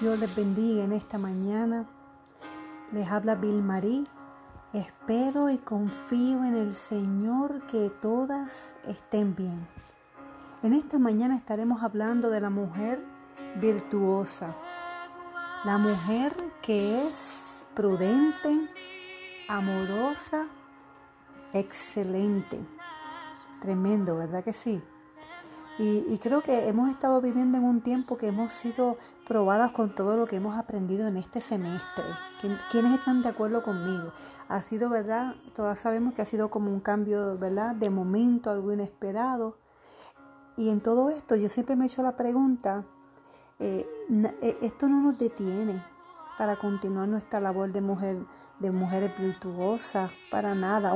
Dios les bendiga en esta mañana. Les habla Bill Marie. Espero y confío en el Señor que todas estén bien. En esta mañana estaremos hablando de la mujer virtuosa. La mujer que es prudente, amorosa, excelente. Tremendo, ¿verdad que sí? Y, creo que hemos estado viviendo en un tiempo que hemos sido probadas con todo lo que hemos aprendido en este semestre. ¿Quiénes están de acuerdo conmigo? Ha sido, ¿verdad? Todas sabemos que ha sido como un cambio, ¿verdad? De momento, algo inesperado. Y en todo esto yo siempre me he hecho la pregunta, eh, eh, esto no nos detiene para continuar nuestra labor de mujer de mujeres virtuosas, para nada.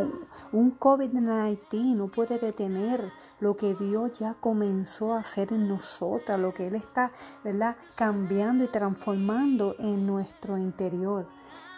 Un, COVID-19 no puede detener lo que Dios ya comenzó a hacer en nosotras, lo que Él está ¿verdad? cambiando y transformando en nuestro interior.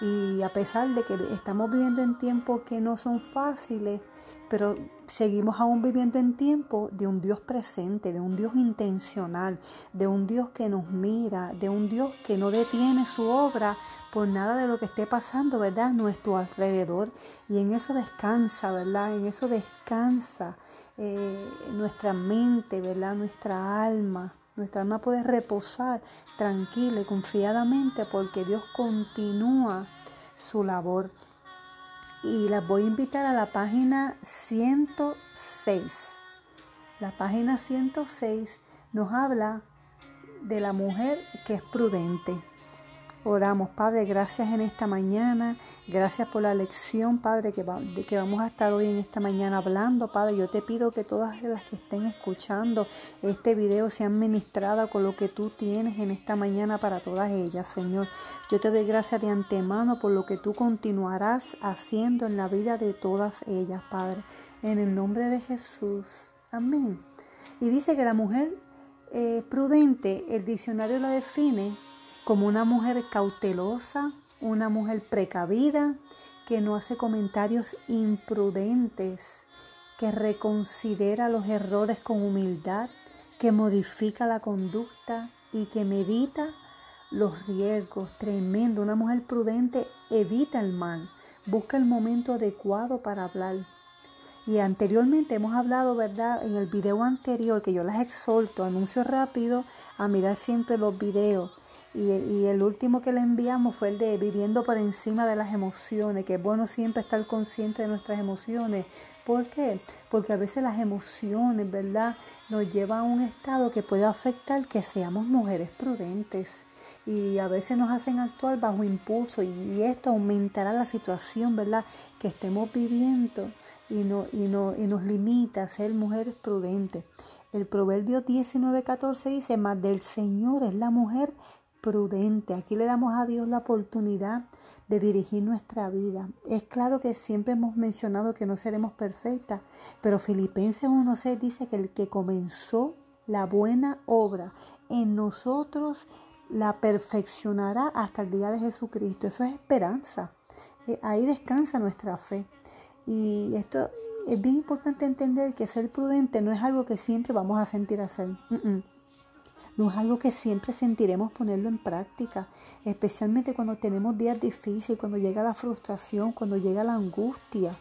Y a pesar de que estamos viviendo en tiempos que no son fáciles, pero seguimos aún viviendo en tiempo de un Dios presente, de un Dios intencional, de un Dios que nos mira, de un Dios que no detiene su obra por nada de lo que esté pasando, ¿verdad? Nuestro alrededor. Y en eso descansa, ¿verdad? En eso descansa eh, nuestra mente, ¿verdad? Nuestra alma. Nuestra alma puede reposar tranquila y confiadamente porque Dios continúa su labor y las voy a invitar a la página 106. La página 106 nos habla de la mujer que es prudente. Oramos, Padre, gracias en esta mañana, gracias por la lección, Padre, que, que vamos a estar hoy en esta mañana hablando, Padre. Yo te pido que todas las que estén escuchando este video sean ministradas con lo que tú tienes en esta mañana para todas ellas, Señor. Yo te doy gracias de antemano por lo que tú continuarás haciendo en la vida de todas ellas, Padre. En el nombre de Jesús. Amén. Y dice que la mujer eh, prudente, el diccionario la define como una mujer cautelosa, una mujer precavida, que no hace comentarios imprudentes, que reconsidera los errores con humildad, que modifica la conducta y que medita los riesgos. Tremendo, una mujer prudente evita el mal, busca el momento adecuado para hablar. Y anteriormente hemos hablado, ¿verdad? En el video anterior que yo las exhorto, anuncio rápido, a mirar siempre los videos y, el último que le enviamos fue el de viviendo por encima de las emociones, que es bueno siempre estar consciente de nuestras emociones. ¿Por qué? Porque a veces las emociones, ¿verdad?, nos llevan a un estado que puede afectar que seamos mujeres prudentes y a veces nos hacen actuar bajo impulso y, esto aumentará la situación, ¿verdad?, que estemos viviendo y, no, y, no, y nos limita a ser mujeres prudentes. El Proverbio 19:14 dice, más del Señor es la mujer prudente. Aquí le damos a Dios la oportunidad de dirigir nuestra vida. Es claro que siempre hemos mencionado que no seremos perfectas, pero Filipenses 1.6 dice que el que comenzó la buena obra en nosotros la perfeccionará hasta el día de Jesucristo. Eso es esperanza. Eh, ahí descansa nuestra fe. Y esto es bien importante entender que ser prudente no es algo que siempre vamos a sentir hacer. No es algo que siempre sentiremos ponerlo en práctica, especialmente cuando tenemos días difíciles, cuando llega la frustración, cuando llega la angustia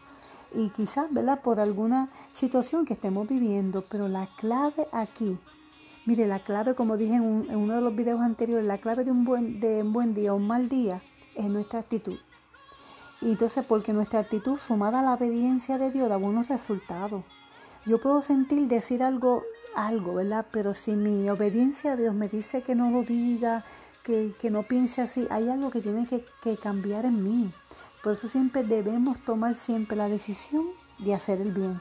y quizás, ¿verdad?, por alguna situación que estemos viviendo. Pero la clave aquí, mire, la clave, como dije en, uno de los videos anteriores, la clave de un, buen, de un buen día o un mal día es nuestra actitud. Y entonces, porque nuestra actitud sumada a la obediencia de Dios da buenos resultados. Yo puedo sentir decir algo algo, ¿verdad? Pero si mi obediencia a Dios me dice que no lo diga, que, no piense así, hay algo que tiene que, que cambiar en mí. Por eso siempre debemos tomar siempre la decisión de hacer el bien.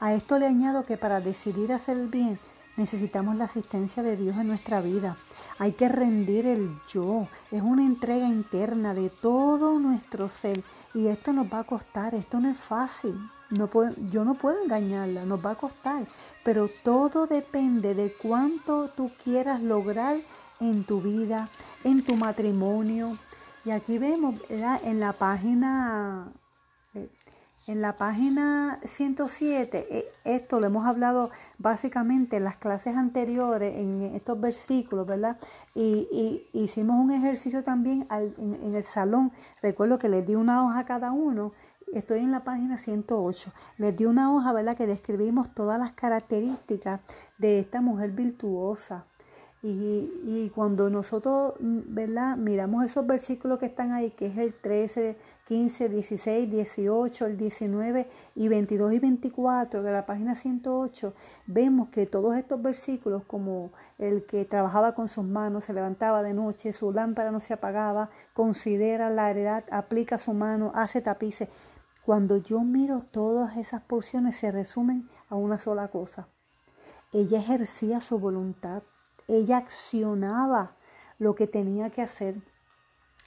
A esto le añado que para decidir hacer el bien necesitamos la asistencia de Dios en nuestra vida. Hay que rendir el yo. Es una entrega interna de todo nuestro ser. Y esto nos va a costar. Esto no es fácil. No yo no puedo engañarla. Nos va a costar. Pero todo depende de cuánto tú quieras lograr en tu vida, en tu matrimonio. Y aquí vemos en la página En la página 107, eh, esto lo hemos hablado básicamente en las clases anteriores, en estos versículos, ¿verdad? Y, hicimos un ejercicio también en, en, el salón. Recuerdo que les di una hoja a cada uno. Estoy en la página 108. Les di una hoja, ¿verdad? Que describimos todas las características de esta mujer virtuosa. Y, y, cuando nosotros, ¿verdad? Miramos esos versículos que están ahí, que es el 13, 15, 16, 18, el 19 y 22 y 24 de la página 108, vemos que todos estos versículos, como el que trabajaba con sus manos, se levantaba de noche, su lámpara no se apagaba, considera la heredad, aplica su mano, hace tapices. Cuando yo miro todas esas porciones se resumen a una sola cosa. Ella ejercía su voluntad, ella accionaba lo que tenía que hacer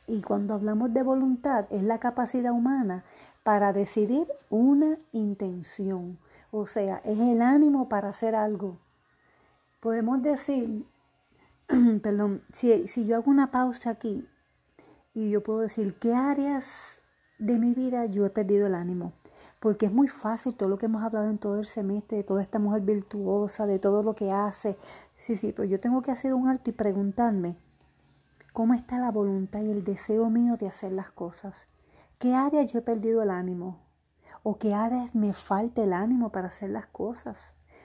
y cuando hablamos de voluntad, es la capacidad humana para decidir una intención. O sea, es el ánimo para hacer algo. Podemos decir, perdón, si, si yo hago una pausa aquí y yo puedo decir qué áreas de mi vida yo he perdido el ánimo. Porque es muy fácil todo lo que hemos hablado en todo el semestre, de toda esta mujer virtuosa, de todo lo que hace. Sí, sí, pero yo tengo que hacer un alto y preguntarme, ¿Cómo está la voluntad y el deseo mío de hacer las cosas? ¿Qué área yo he perdido el ánimo? ¿O qué áreas me falta el ánimo para hacer las cosas?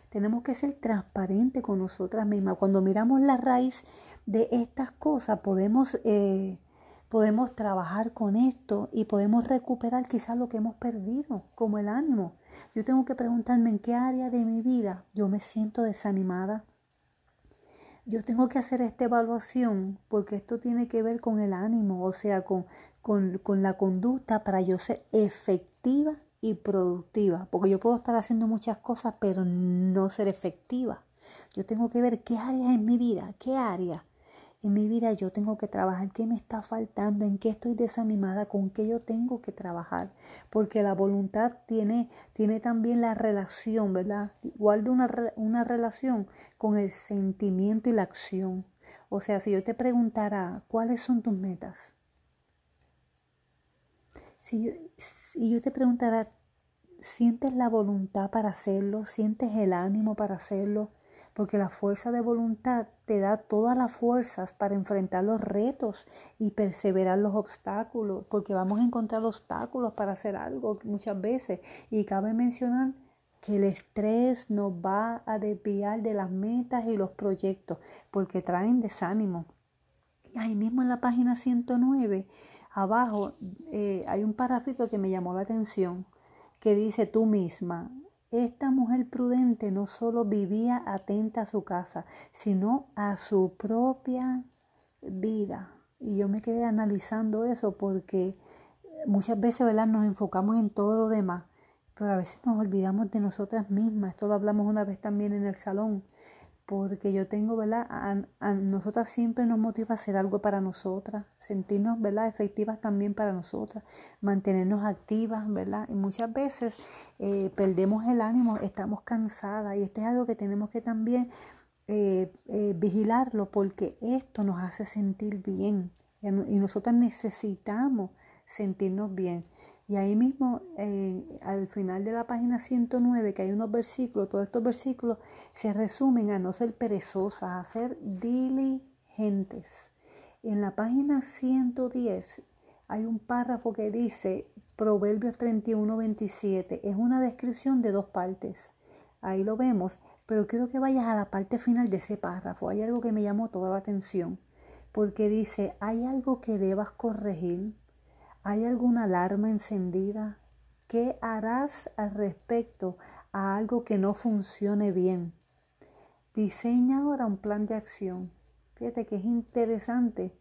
Tenemos que ser transparentes con nosotras mismas. Cuando miramos la raíz de estas cosas, podemos, eh, podemos trabajar con esto y podemos recuperar quizás lo que hemos perdido, como el ánimo. Yo tengo que preguntarme en qué área de mi vida yo me siento desanimada yo tengo que hacer esta evaluación porque esto tiene que ver con el ánimo, o sea, con, con, la conducta para yo ser efectiva y productiva, porque yo puedo estar haciendo muchas cosas, pero no ser efectiva. Yo tengo que ver qué áreas en mi vida, qué área en mi vida yo tengo que trabajar, qué me está faltando, en qué estoy desanimada, con qué yo tengo que trabajar, porque la voluntad tiene, tiene también la relación, ¿verdad? Igual una, una relación con el sentimiento y la acción. O sea, si yo te preguntara, ¿cuáles son tus metas? Si yo, si yo te preguntara, ¿sientes la voluntad para hacerlo? ¿Sientes el ánimo para hacerlo? Porque la fuerza de voluntad te da todas las fuerzas para enfrentar los retos y perseverar los obstáculos, porque vamos a encontrar obstáculos para hacer algo muchas veces. Y cabe mencionar que el estrés nos va a desviar de las metas y los proyectos, porque traen desánimo. Ahí mismo en la página 109, abajo, eh, hay un parrafito que me llamó la atención, que dice tú misma, esta mujer prudente no solo vivía atenta a su casa, sino a su propia vida. Y yo me quedé analizando eso porque muchas veces ¿verdad? nos enfocamos en todo lo demás, pero a veces nos olvidamos de nosotras mismas. Esto lo hablamos una vez también en el salón porque yo tengo, ¿verdad? A, nosotras siempre nos motiva a hacer algo para nosotras, sentirnos, ¿verdad? Efectivas también para nosotras, mantenernos activas, ¿verdad? Y muchas veces eh, perdemos el ánimo, estamos cansadas y esto es algo que tenemos que también eh, eh, vigilarlo porque esto nos hace sentir bien y nosotras necesitamos sentirnos bien. Y ahí mismo, eh, al final de la página 109, que hay unos versículos, todos estos versículos se resumen a no ser perezosas, a ser diligentes. En la página 110 hay un párrafo que dice Proverbios 31, 27. Es una descripción de dos partes. Ahí lo vemos, pero quiero que vayas a la parte final de ese párrafo. Hay algo que me llamó toda la atención, porque dice, hay algo que debas corregir ¿Hay alguna alarma encendida? ¿Qué harás al respecto a algo que no funcione bien? Diseña ahora un plan de acción. Fíjate que es interesante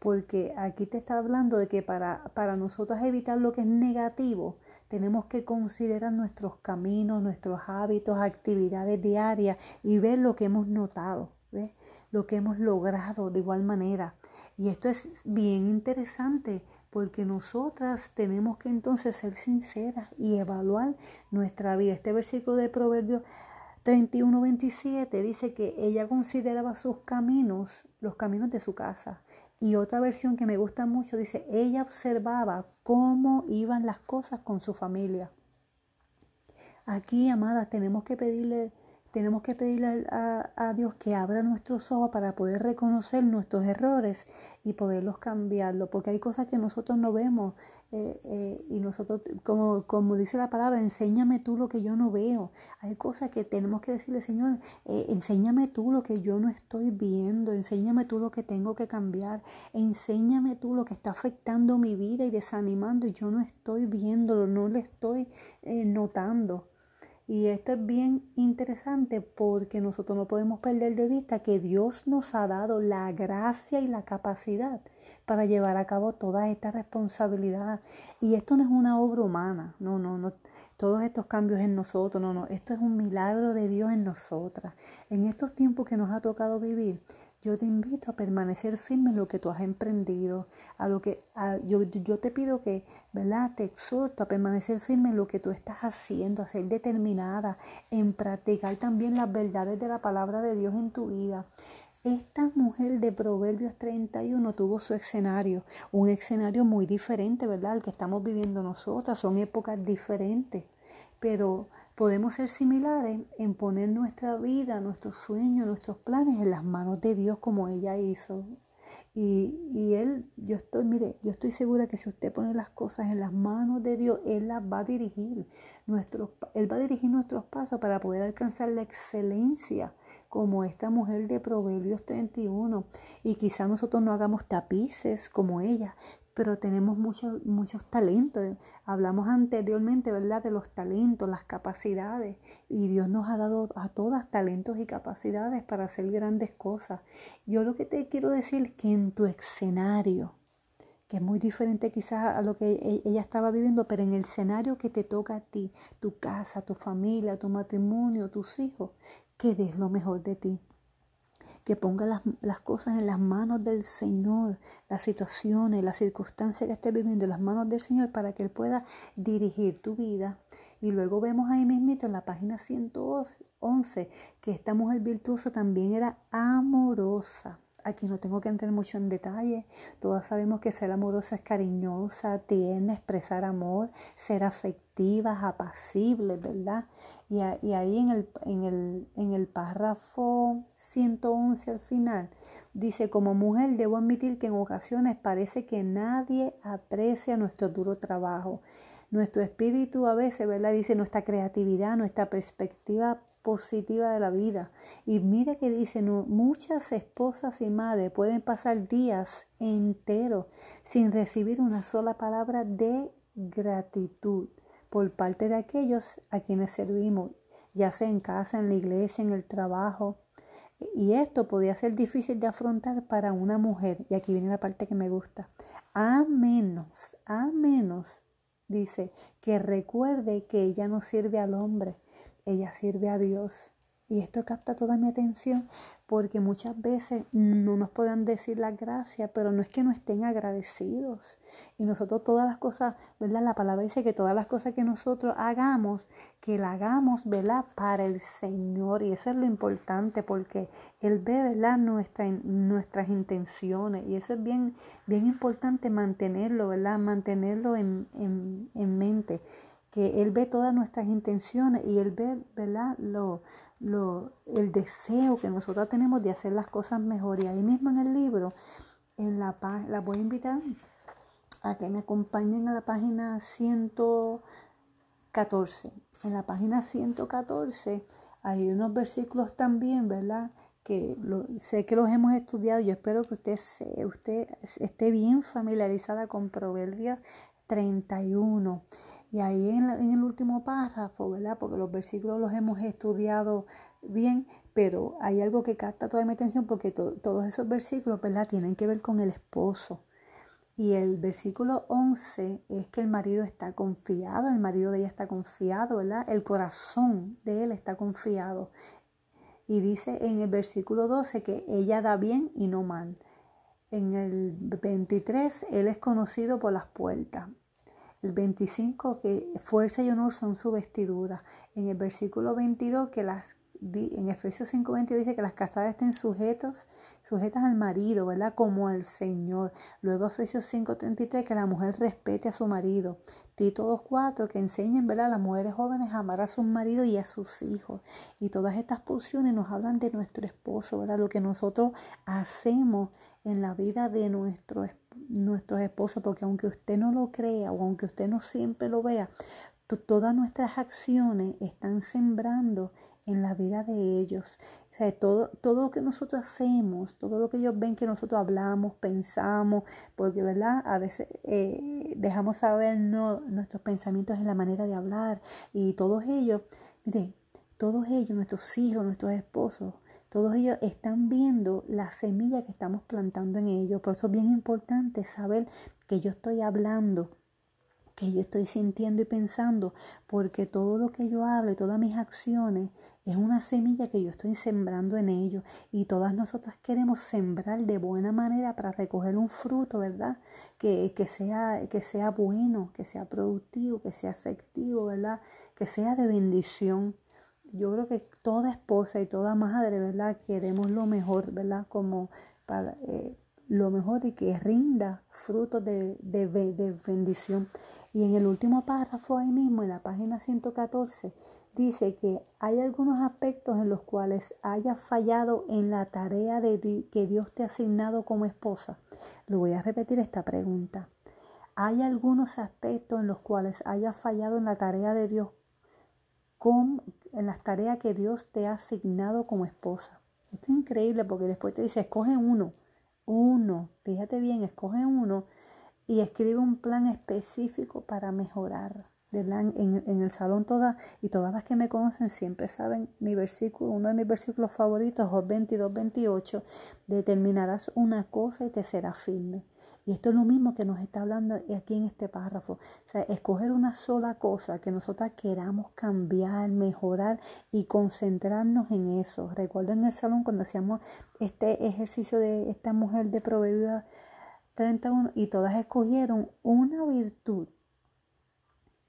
porque aquí te está hablando de que para, para nosotros evitar lo que es negativo, tenemos que considerar nuestros caminos, nuestros hábitos, actividades diarias y ver lo que hemos notado, lo que hemos logrado de igual manera. Y esto es bien interesante porque nosotras tenemos que entonces ser sinceras y evaluar nuestra vida. Este versículo de Proverbios 31, 27 dice que ella consideraba sus caminos, los caminos de su casa. Y otra versión que me gusta mucho dice, ella observaba cómo iban las cosas con su familia. Aquí, amadas, tenemos que pedirle tenemos que pedirle a, Dios que abra nuestros ojos para poder reconocer nuestros errores y poderlos cambiarlos, porque hay cosas que nosotros no vemos eh, eh, y nosotros, como, como dice la palabra, enséñame tú lo que yo no veo. Hay cosas que tenemos que decirle, Señor, eh, enséñame tú lo que yo no estoy viendo, enséñame tú lo que tengo que cambiar, enséñame tú lo que está afectando mi vida y desanimando y yo no estoy viéndolo, no lo estoy notando. Y esto es bien interesante porque nosotros no podemos perder de vista que Dios nos ha dado la gracia y la capacidad para llevar a cabo toda esta responsabilidad. Y esto no es una obra humana, no, no, no. Todos estos cambios en nosotros, no, no. Esto es un milagro de Dios en nosotras. En estos tiempos que nos ha tocado vivir, yo te invito a permanecer firme en lo que tú has emprendido, a lo que yo, yo, te pido que, ¿verdad? Te exhorto a permanecer firme en lo que tú estás haciendo, a ser determinada en practicar también las verdades de la palabra de Dios en tu vida. Esta mujer de Proverbios 31 tuvo su escenario, un escenario muy diferente, ¿verdad? Al que estamos viviendo nosotras, son épocas diferentes, pero Podemos ser similares en poner nuestra vida, nuestros sueños, nuestros planes en las manos de Dios como ella hizo. Y, y, Él, yo estoy, mire, yo estoy segura que si usted pone las cosas en las manos de Dios, Él las va a dirigir. Nuestros, él va a dirigir nuestros pasos para poder alcanzar la excelencia como esta mujer de Proverbios 31. Y quizá nosotros no hagamos tapices como ella, pero tenemos muchos, muchos talentos. Hablamos anteriormente, ¿verdad?, de los talentos, las capacidades, y Dios nos ha dado a todas talentos y capacidades para hacer grandes cosas. Yo lo que te quiero decir es que en tu escenario, que es muy diferente quizás a lo que e, ella estaba viviendo, pero en el escenario que te toca a ti, tu casa, tu familia, tu matrimonio, tus hijos, que des lo mejor de ti que ponga las, cosas en las manos del Señor, las situaciones, las circunstancias que estés viviendo en las manos del Señor para que Él pueda dirigir tu vida. Y luego vemos ahí mismito en la página 111 que esta mujer virtuosa también era amorosa. Aquí no tengo que entrar mucho en detalle. Todas sabemos que ser amorosa es cariñosa, tierna, expresar amor, ser afectivas, apacibles, ¿verdad? Y, ahí en el, en, el, en el párrafo 111 al final, dice, como mujer debo admitir que en ocasiones parece que nadie aprecia nuestro duro trabajo. Nuestro espíritu a veces, ¿verdad? Dice nuestra creatividad, nuestra perspectiva positiva de la vida. Y mira que dice, muchas esposas y madres pueden pasar días enteros sin recibir una sola palabra de gratitud por parte de aquellos a quienes servimos, ya sea en casa, en la iglesia, en el trabajo. Y esto podía ser difícil de afrontar para una mujer, y aquí viene la parte que me gusta, a menos, a menos, dice, que recuerde que ella no sirve al hombre, ella sirve a Dios. Y esto capta toda mi atención porque muchas veces no nos pueden decir las gracias, pero no es que no estén agradecidos. Y nosotros todas las cosas, ¿verdad? La palabra dice que todas las cosas que nosotros hagamos, que la hagamos, ¿verdad? Para el Señor. Y eso es lo importante porque Él ve, ¿verdad? Nuestra, nuestras intenciones. Y eso es bien, bien importante mantenerlo, ¿verdad? Mantenerlo en, en, en mente que Él ve todas nuestras intenciones y Él ve, ¿verdad? Lo, lo, el deseo que nosotros tenemos de hacer las cosas mejor. Y ahí mismo en el libro, en la, la voy a invitar a que me acompañen a la página 114. En la página 114 hay unos versículos también, ¿verdad? que sé que los hemos estudiado, yo espero que usted, se, usted esté bien familiarizada con Proverbios 31. Y ahí en, el último párrafo, ¿verdad? Porque los versículos los hemos estudiado bien, pero hay algo que capta toda mi atención porque todos esos versículos, ¿verdad? Tienen que ver con el esposo. Y el versículo 11 es que el marido está confiado, el marido de ella está confiado, ¿verdad? El corazón de él está confiado. Y dice en el versículo 12 que ella da bien y no mal. En el 23, él es conocido por las puertas. El 25, que fuerza y honor son su vestidura. En el versículo 22, que las, en Efesios 5.22 dice que las casadas estén sujetos, sujetas al marido, ¿verdad? Como al Señor. Luego Efesios 5.33, que la mujer respete a su marido. Tito 2.4, que enseñen ¿verdad? a las mujeres jóvenes a amar a sus maridos y a sus hijos. Y todas estas porciones nos hablan de nuestro esposo, ¿verdad? lo que nosotros hacemos en la vida de nuestro, nuestros esposos, porque aunque usted no lo crea o aunque usted no siempre lo vea, todas nuestras acciones están sembrando en la vida de ellos. O sea, todo, todo lo que nosotros hacemos, todo lo que ellos ven que nosotros hablamos, pensamos, porque, ¿verdad? A veces eh, dejamos saber no, nuestros pensamientos en la manera de hablar y todos ellos, mire, todos ellos, nuestros hijos, nuestros esposos, todos ellos están viendo la semilla que estamos plantando en ellos. Por eso es bien importante saber que yo estoy hablando que yo estoy sintiendo y pensando, porque todo lo que yo hablo y todas mis acciones es una semilla que yo estoy sembrando en ellos y todas nosotras queremos sembrar de buena manera para recoger un fruto, ¿verdad? Que, que, sea, que sea bueno, que sea productivo, que sea efectivo, ¿verdad? Que sea de bendición. Yo creo que toda esposa y toda madre, ¿verdad? Queremos lo mejor, ¿verdad? Como para... Eh, lo mejor y que rinda frutos de, de, bendición. Y en el último párrafo ahí mismo, en la página 114, dice que hay algunos aspectos en los cuales hayas fallado en la tarea de que Dios te ha asignado como esposa. Lo voy a repetir esta pregunta. ¿Hay algunos aspectos en los cuales hayas fallado en la tarea de Dios, con, en las tareas que Dios te ha asignado como esposa? Esto es increíble porque después te dice, escoge uno, uno, fíjate bien, escoge uno y escribe un plan específico para mejorar. En, en, el salón todas y todas las que me conocen siempre saben mi versículo, uno de mis versículos favoritos, Job 22, 28, determinarás una cosa y te será firme. Y esto es lo mismo que nos está hablando aquí en este párrafo. O sea, escoger una sola cosa que nosotras queramos cambiar, mejorar y concentrarnos en eso. Recuerden en el salón cuando hacíamos este ejercicio de esta mujer de Proverbios 31 y todas escogieron una virtud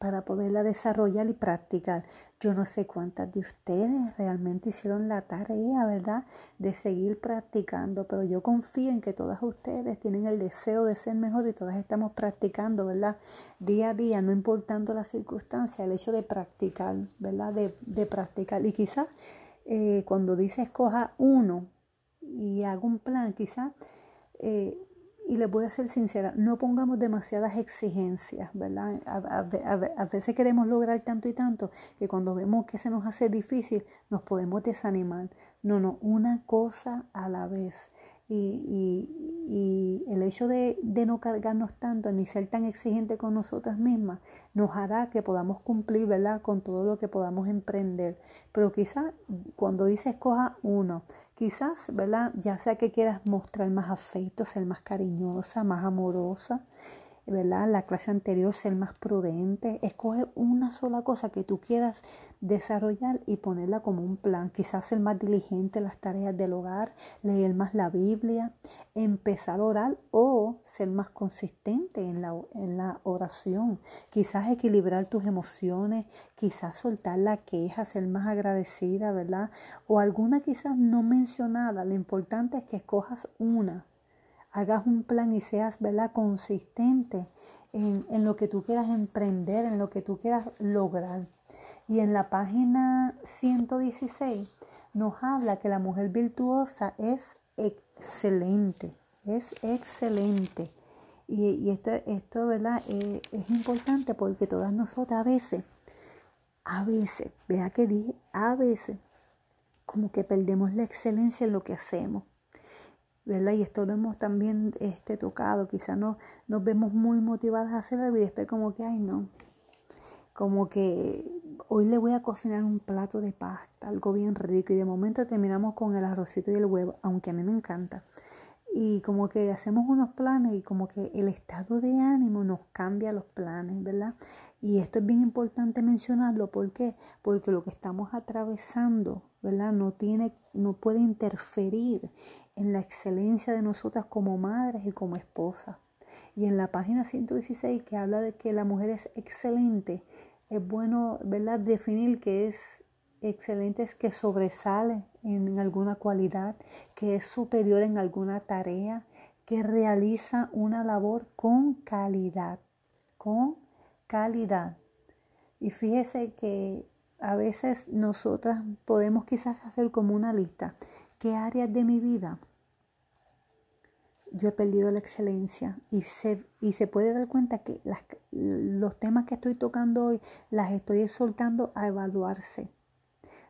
para poderla desarrollar y practicar. Yo no sé cuántas de ustedes realmente hicieron la tarea, ¿verdad? De seguir practicando, pero yo confío en que todas ustedes tienen el deseo de ser mejor y todas estamos practicando, ¿verdad? Día a día, no importando la circunstancia, el hecho de practicar, ¿verdad? De, practicar. Y quizás eh, cuando dice escoja uno y hago un plan, quizás... Eh, y les voy a ser sincera, no pongamos demasiadas exigencias, ¿verdad? A, veces queremos lograr tanto y tanto que cuando vemos que se nos hace difícil nos podemos desanimar. No, no, una cosa a la vez. Y, y, el hecho de, de, no cargarnos tanto ni ser tan exigente con nosotras mismas nos hará que podamos cumplir, ¿verdad? Con todo lo que podamos emprender. Pero quizás cuando dice escoja uno, Quizás, ¿verdad? Ya sea que quieras mostrar más afecto, ser más cariñosa, más amorosa, ¿verdad? La clase anterior, ser más prudente. Escoge una sola cosa que tú quieras desarrollar y ponerla como un plan. Quizás ser más diligente en las tareas del hogar, leer más la Biblia, empezar a orar o ser más consistente en la, en la oración. Quizás equilibrar tus emociones, quizás soltar la queja, ser más agradecida, ¿verdad? O alguna quizás no mencionada. Lo importante es que escojas una hagas un plan y seas ¿verdad? consistente en, en, lo que tú quieras emprender, en lo que tú quieras lograr. Y en la página 116 nos habla que la mujer virtuosa es excelente, es excelente. Y, y esto, esto ¿verdad? Eh, es importante porque todas nosotras a veces, a veces, vea que dije, a veces, como que perdemos la excelencia en lo que hacemos. ¿Verdad? Y esto lo hemos también este, tocado, quizá no, nos vemos muy motivadas a hacer algo y después como que, ay no, como que hoy le voy a cocinar un plato de pasta, algo bien rico y de momento terminamos con el arrocito y el huevo, aunque a mí me encanta. Y como que hacemos unos planes y como que el estado de ánimo nos cambia los planes, ¿verdad? Y esto es bien importante mencionarlo, ¿por qué? Porque lo que estamos atravesando, ¿verdad? No tiene, no puede interferir en la excelencia de nosotras como madres y como esposas. Y en la página 116 que habla de que la mujer es excelente, es bueno ¿verdad? definir que es excelente, es que sobresale en alguna cualidad, que es superior en alguna tarea, que realiza una labor con calidad, con calidad. Y fíjese que a veces nosotras podemos quizás hacer como una lista. ¿Qué áreas de mi vida yo he perdido la excelencia? Y se, y se puede dar cuenta que los temas que estoy tocando hoy las estoy soltando a evaluarse.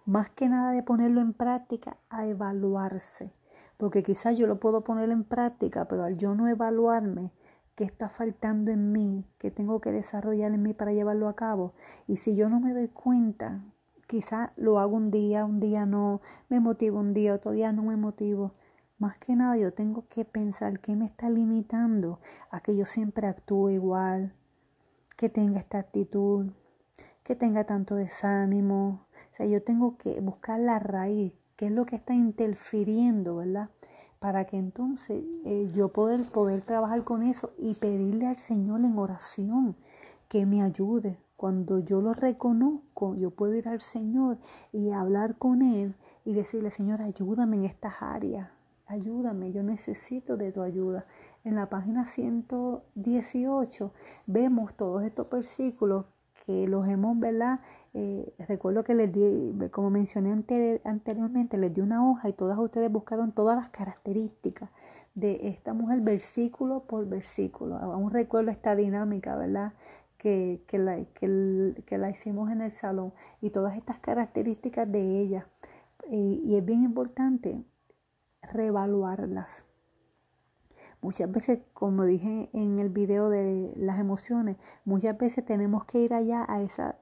Más que nada de ponerlo en práctica, a evaluarse. Porque quizás yo lo puedo poner en práctica, pero al yo no evaluarme, qué está faltando en mí, qué tengo que desarrollar en mí para llevarlo a cabo. Y si yo no me doy cuenta, quizá lo hago un día, un día no, me motivo un día, otro día no me motivo. Más que nada yo tengo que pensar qué me está limitando a que yo siempre actúe igual, que tenga esta actitud, que tenga tanto desánimo. O sea, yo tengo que buscar la raíz, qué es lo que está interfiriendo, ¿verdad? para que entonces eh, yo poder, poder trabajar con eso y pedirle al Señor en oración que me ayude. Cuando yo lo reconozco, yo puedo ir al Señor y hablar con Él y decirle, Señor, ayúdame en estas áreas, ayúdame, yo necesito de tu ayuda. En la página 118 vemos todos estos versículos que los hemos, ¿verdad? Eh, recuerdo que les di, como mencioné anteriormente, les di una hoja y todas ustedes buscaron todas las características de esta mujer versículo por versículo. Aún recuerdo esta dinámica, ¿verdad? Que, que, la, que, la hicimos en el salón y todas estas características de ella. Y, es bien importante reevaluarlas. Muchas veces, como dije en el video de las emociones, muchas veces tenemos que ir allá a esa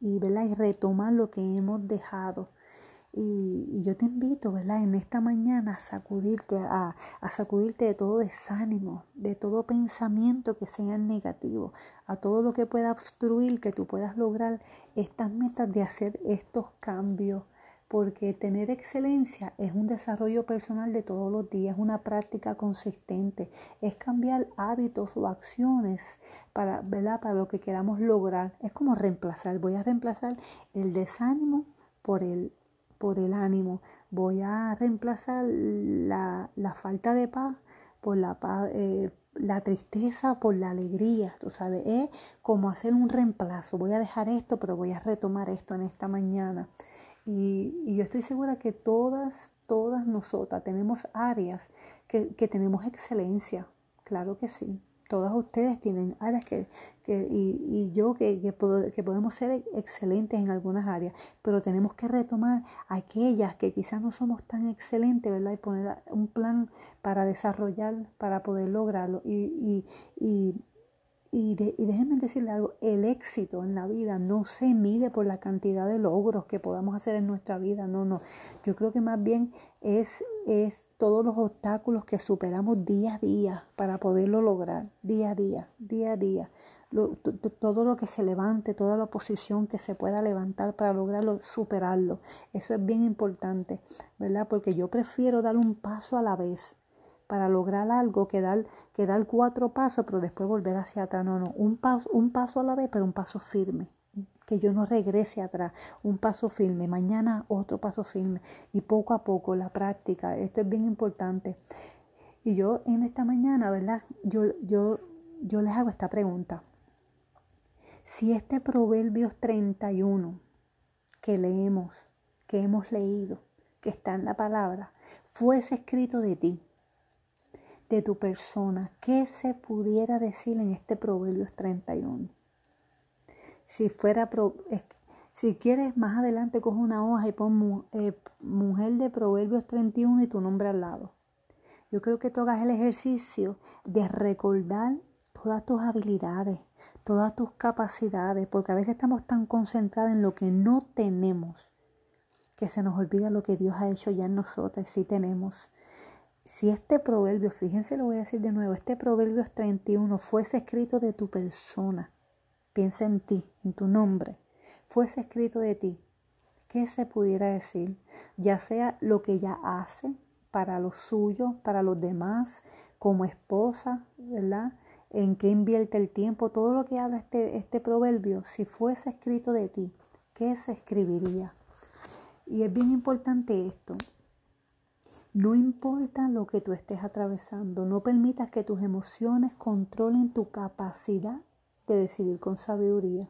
y, y retomar lo que hemos dejado. Y, yo te invito, ¿verdad? En esta mañana a sacudirte, a, a, sacudirte de todo desánimo, de todo pensamiento que sea negativo, a todo lo que pueda obstruir que tú puedas lograr estas metas de hacer estos cambios porque tener excelencia es un desarrollo personal de todos los días, una práctica consistente, es cambiar hábitos o acciones para, ¿verdad? para lo que queramos lograr. Es como reemplazar, voy a reemplazar el desánimo por el, por el ánimo, voy a reemplazar la, falta de paz por la eh, la tristeza por la alegría, tú sabes, es como hacer un reemplazo. Voy a dejar esto, pero voy a retomar esto en esta mañana. Y, yo estoy segura que todas, todas nosotras tenemos áreas que, tenemos excelencia, claro que sí. Todas ustedes tienen áreas que, y, yo que, que, podemos ser excelentes en algunas áreas, pero tenemos que retomar aquellas que quizás no somos tan excelentes, ¿verdad? Y poner un plan para desarrollar, para poder lograrlo. y, y, déjenme decirle algo, el éxito en la vida no se mide por la cantidad de logros que podamos hacer en nuestra vida, no, no. Yo creo que más bien es, es todos los obstáculos que superamos día a día para poderlo lograr, día a día, día a día. todo lo que se levante, toda la oposición que se pueda levantar para lograrlo, superarlo. Eso es bien importante, ¿verdad? Porque yo prefiero dar un paso a la vez para lograr algo que dar, que dar cuatro pasos, pero después volver hacia atrás. No, no, un paso, un paso a la vez, pero un paso firme. Que yo no regrese atrás, un paso firme, mañana otro paso firme. Y poco a poco la práctica, esto es bien importante. Y yo en esta mañana, ¿verdad? Yo, yo, yo les hago esta pregunta. Si este Proverbios 31 que leemos, que hemos leído, que está en la palabra, fuese escrito de ti, de tu persona. ¿Qué se pudiera decir en este Proverbios 31? Si fuera, si quieres más adelante coge una hoja y pon eh, mujer de Proverbios 31 y tu nombre al lado. Yo creo que tú hagas el ejercicio de recordar todas tus habilidades, todas tus capacidades, porque a veces estamos tan concentrados en lo que no tenemos que se nos olvida lo que Dios ha hecho ya en nosotros, sí tenemos. Si este proverbio, fíjense, lo voy a decir de nuevo, este proverbio 31 fuese escrito de tu persona, piensa en ti, en tu nombre, fuese escrito de ti, ¿qué se pudiera decir? Ya sea lo que ella hace para lo suyo, para los demás, como esposa, ¿verdad? En qué invierte el tiempo, todo lo que habla este, este proverbio, si fuese escrito de ti, ¿qué se escribiría? Y es bien importante esto, no importa lo que tú estés atravesando, no permitas que tus emociones controlen tu capacidad de decidir con sabiduría.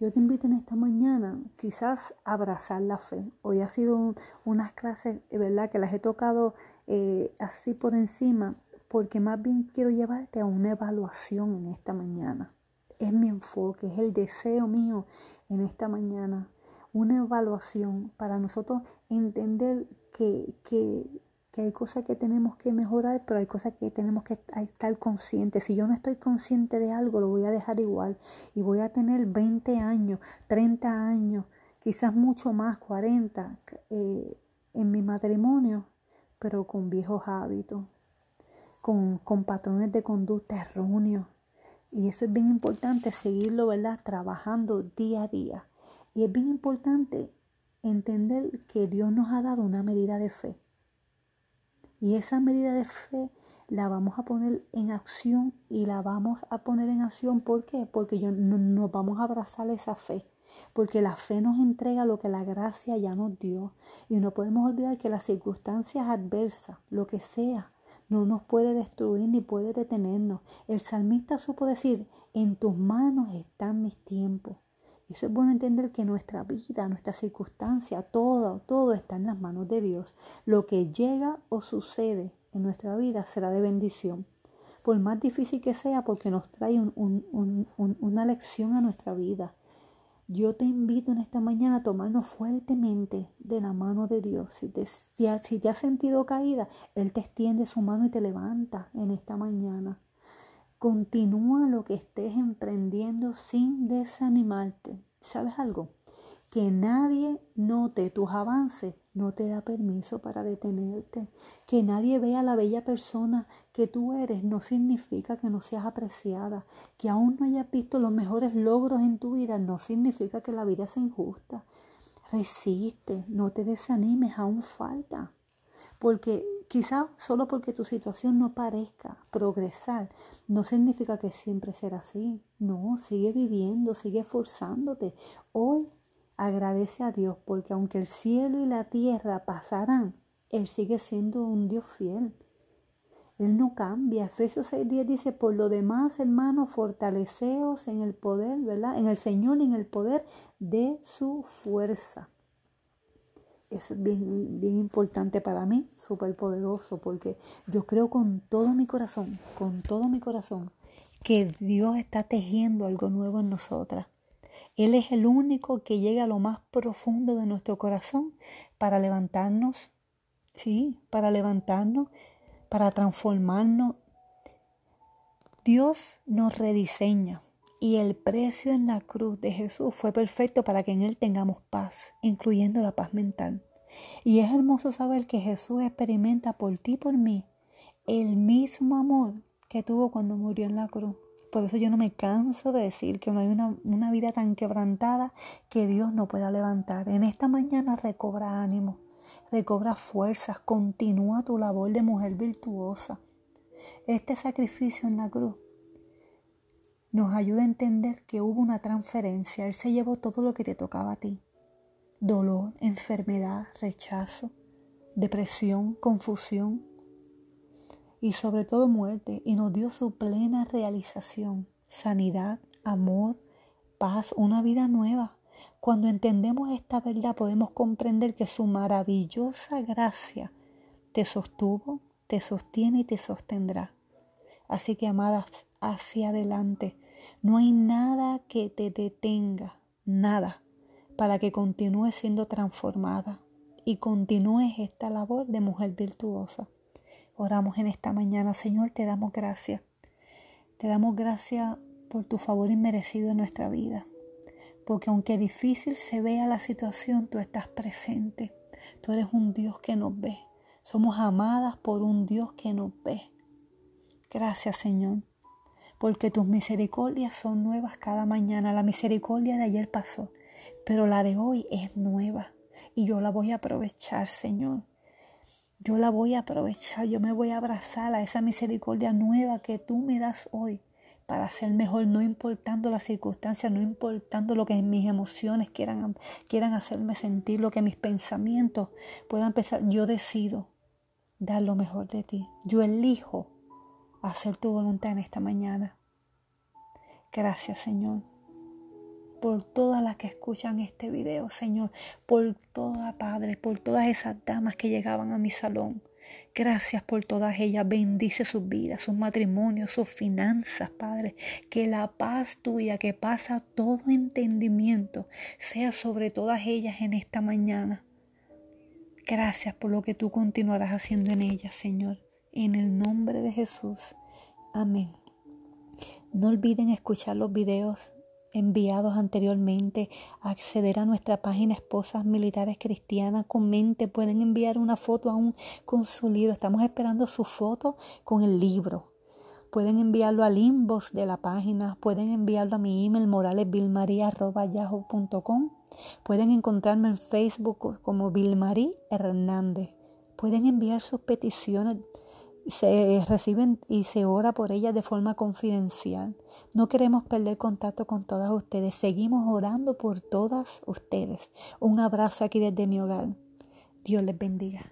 Yo te invito en esta mañana quizás a abrazar la fe. Hoy ha sido unas clases, ¿verdad? Que las he tocado eh, así por encima, porque más bien quiero llevarte a una evaluación en esta mañana. Es mi enfoque, es el deseo mío en esta mañana. Una evaluación para nosotros entender que, que hay cosas que tenemos que mejorar, pero hay cosas que tenemos que estar conscientes. Si yo no estoy consciente de algo, lo voy a dejar igual y voy a tener 20 años, 30 años, quizás mucho más, 40 eh, en mi matrimonio, pero con viejos hábitos, con, con patrones de conducta erróneos. Y eso es bien importante, seguirlo, ¿verdad? Trabajando día a día. Y es bien importante entender que Dios nos ha dado una medida de fe y esa medida de fe la vamos a poner en acción y la vamos a poner en acción. ¿Por qué? Porque yo, no, nos vamos a abrazar esa fe. Porque la fe nos entrega lo que la gracia ya nos dio. Y no podemos olvidar que las circunstancias adversas, lo que sea, no nos puede destruir ni puede detenernos. El salmista supo decir, en tus manos están mis tiempos. Eso es bueno entender que nuestra vida, nuestra circunstancia, todo, todo está en las manos de Dios. Lo que llega o sucede en nuestra vida será de bendición. Por más difícil que sea, porque nos trae una lección a nuestra vida. Yo te invito en esta mañana a tomarnos fuertemente de la mano de Dios. Si si te has sentido caída, Él te extiende su mano y te levanta en esta mañana. Continúa lo que estés emprendiendo sin desanimarte. ¿Sabes algo? Que nadie note tus avances no te da permiso para detenerte. Que nadie vea la bella persona que tú eres no significa que no seas apreciada. Que aún no hayas visto los mejores logros en tu vida no significa que la vida sea injusta. Resiste, no te desanimes, aún falta. Porque quizás solo porque tu situación no parezca progresar, no significa que siempre será así. No, sigue viviendo, sigue esforzándote. Hoy agradece a Dios porque aunque el cielo y la tierra pasarán, Él sigue siendo un Dios fiel. Él no cambia. Efesios 6.10 dice, por lo demás, hermanos, fortaleceos en el poder, ¿verdad? En el Señor y en el poder de su fuerza. Es bien, bien importante para mí, súper poderoso, porque yo creo con todo mi corazón, con todo mi corazón, que Dios está tejiendo algo nuevo en nosotras. Él es el único que llega a lo más profundo de nuestro corazón para levantarnos, sí, para levantarnos, para transformarnos. Dios nos rediseña, y el precio en la cruz de Jesús fue perfecto para que en Él tengamos paz, incluyendo la paz mental. Y es hermoso saber que Jesús experimenta por ti y por mí el mismo amor que tuvo cuando murió en la cruz. Por eso yo no me canso de decir que no hay una, una vida tan quebrantada que Dios no pueda levantar. En esta mañana recobra ánimo, recobra fuerzas, continúa tu labor de mujer virtuosa. Este sacrificio en la cruz nos ayuda a entender que hubo una transferencia. Él se llevó todo lo que te tocaba a ti. Dolor, enfermedad, rechazo, depresión, confusión y sobre todo muerte. Y nos dio su plena realización, sanidad, amor, paz, una vida nueva. Cuando entendemos esta verdad podemos comprender que su maravillosa gracia te sostuvo, te sostiene y te sostendrá. Así que, amadas, hacia adelante. No hay nada que te detenga, nada, para que continúes siendo transformada y continúes esta labor de mujer virtuosa. Oramos en esta mañana, Señor, te damos gracias. Te damos gracias por tu favor inmerecido en nuestra vida. Porque aunque difícil se vea la situación, tú estás presente. Tú eres un Dios que nos ve. Somos amadas por un Dios que nos ve. Gracias Señor, porque tus misericordias son nuevas cada mañana. La misericordia de ayer pasó, pero la de hoy es nueva y yo la voy a aprovechar, Señor. Yo la voy a aprovechar, yo me voy a abrazar a esa misericordia nueva que tú me das hoy para ser mejor, no importando las circunstancias, no importando lo que mis emociones quieran, quieran hacerme sentir, lo que mis pensamientos puedan pensar. Yo decido dar lo mejor de ti. Yo elijo hacer tu voluntad en esta mañana. Gracias, Señor por todas las que escuchan este video, Señor, por toda Padre, por todas esas damas que llegaban a mi salón. Gracias por todas ellas. Bendice sus vidas, sus matrimonios, sus finanzas, Padre. Que la paz tuya que pasa todo entendimiento sea sobre todas ellas en esta mañana. Gracias por lo que tú continuarás haciendo en ellas, Señor. En el nombre de Jesús. Amén. No olviden escuchar los videos enviados anteriormente, acceder a nuestra página Esposas Militares Cristianas, comente, pueden enviar una foto aún con su libro, estamos esperando su foto con el libro. Pueden enviarlo al inbox de la página, pueden enviarlo a mi email moralesvilmaria.yahoo.com, pueden encontrarme en Facebook como Vilmarí Hernández, pueden enviar sus peticiones se reciben y se ora por ellas de forma confidencial. No queremos perder contacto con todas ustedes. Seguimos orando por todas ustedes. Un abrazo aquí desde mi hogar. Dios les bendiga.